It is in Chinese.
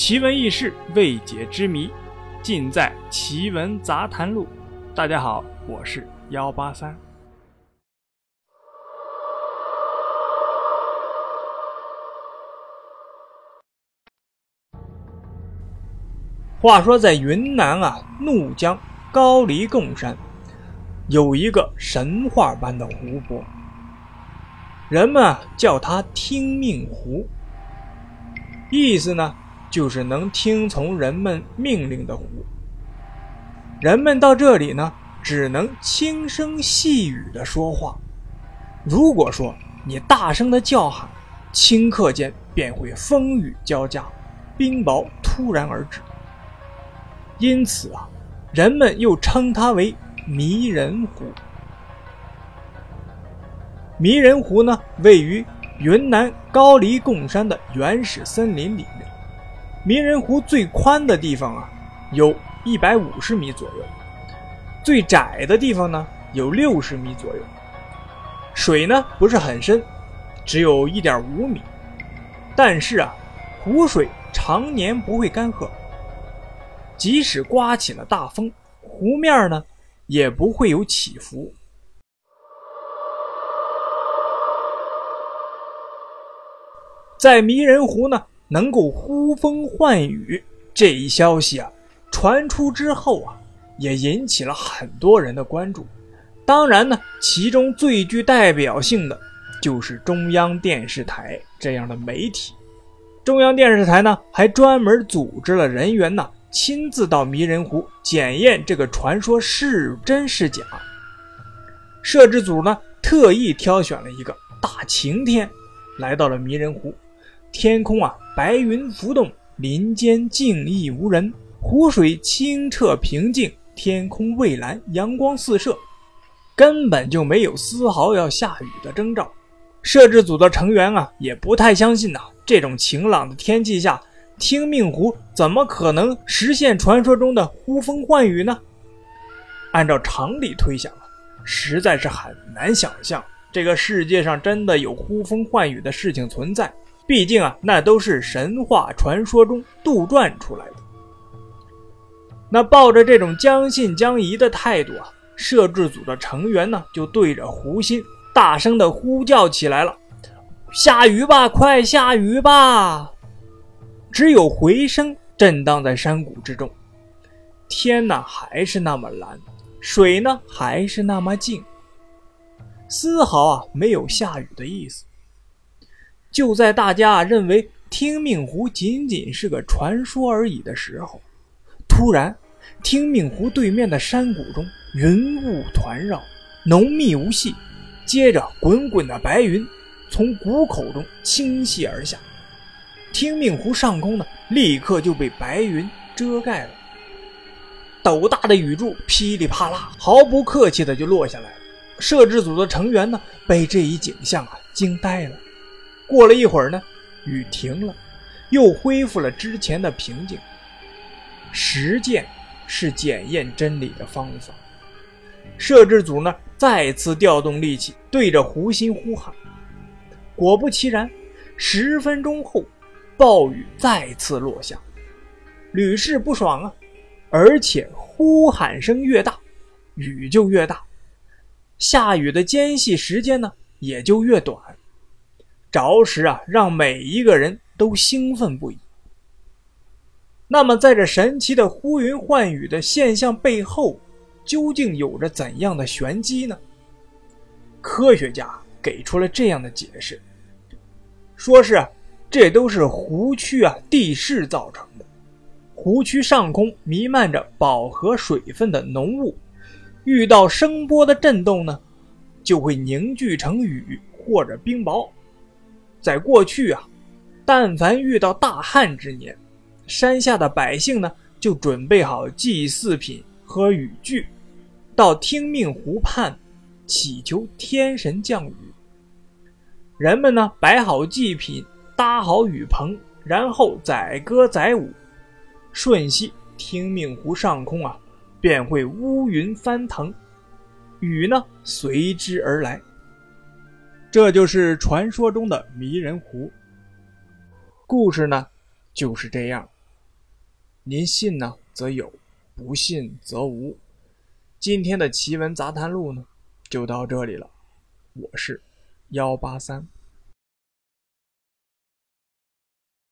奇闻异事、未解之谜，尽在《奇闻杂谈录》。大家好，我是幺八三。话说在云南啊，怒江高黎贡山有一个神话般的湖泊，人们叫它听命湖，意思呢就是能听从人们命令的湖。人们到这里呢，只能轻声细语的说话。如果说你大声的叫喊，顷刻间便会风雨交加，冰雹突然而至。因此啊，人们又称它为迷人湖。迷人湖呢，位于云南高黎贡山的原始森林里面。迷人湖最宽的地方啊，有一百五十米左右；最窄的地方呢，有六十米左右。水呢不是很深，只有一点五米。但是啊，湖水常年不会干涸。即使刮起了大风，湖面呢也不会有起伏。在迷人湖呢，能够呼风唤雨这一消息啊，传出之后啊，也引起了很多人的关注。当然呢，其中最具代表性的就是中央电视台这样的媒体。中央电视台呢，还专门组织了人员呢。亲自到迷人湖检验这个传说是真是假。摄制组呢，特意挑选了一个大晴天，来到了迷人湖。天空啊，白云浮动，林间静谧无人，湖水清澈平静，天空蔚蓝，阳光四射，根本就没有丝毫要下雨的征兆。摄制组的成员啊，也不太相信呐，这种晴朗的天气下。听命湖怎么可能实现传说中的呼风唤雨呢？按照常理推想啊，实在是很难想象这个世界上真的有呼风唤雨的事情存在。毕竟啊，那都是神话传说中杜撰出来的。那抱着这种将信将疑的态度啊，摄制组的成员呢，就对着湖心大声的呼叫起来了：“下雨吧，快下雨吧！”只有回声震荡在山谷之中，天呢还是那么蓝，水呢还是那么静，丝毫啊没有下雨的意思。就在大家认为听命湖仅仅是个传说而已的时候，突然，听命湖对面的山谷中云雾团绕，浓密无隙，接着滚滚的白云从谷口中倾泻而下。听命湖上空呢，立刻就被白云遮盖了。斗大的雨柱噼里啪啦，毫不客气的就落下来了。摄制组的成员呢，被这一景象啊惊呆了。过了一会儿呢，雨停了，又恢复了之前的平静。实践是检验真理的方法。摄制组呢，再次调动力气，对着湖心呼喊。果不其然，十分钟后。暴雨再次落下，屡试不爽啊！而且呼喊声越大，雨就越大，下雨的间隙时间呢也就越短。着实啊，让每一个人都兴奋不已。那么，在这神奇的呼云唤雨的现象背后，究竟有着怎样的玄机呢？科学家给出了这样的解释，说是。这都是湖区啊地势造成的。湖区上空弥漫着饱和水分的浓雾，遇到声波的震动呢，就会凝聚成雨或者冰雹。在过去啊，但凡遇到大旱之年，山下的百姓呢就准备好祭祀品和雨具，到听命湖畔祈求天神降雨。人们呢摆好祭品。搭好雨棚，然后载歌载舞，瞬息听命湖上空啊，便会乌云翻腾，雨呢随之而来。这就是传说中的迷人湖。故事呢就是这样。您信呢则有，不信则无。今天的奇闻杂谈录呢，就到这里了。我是幺八三。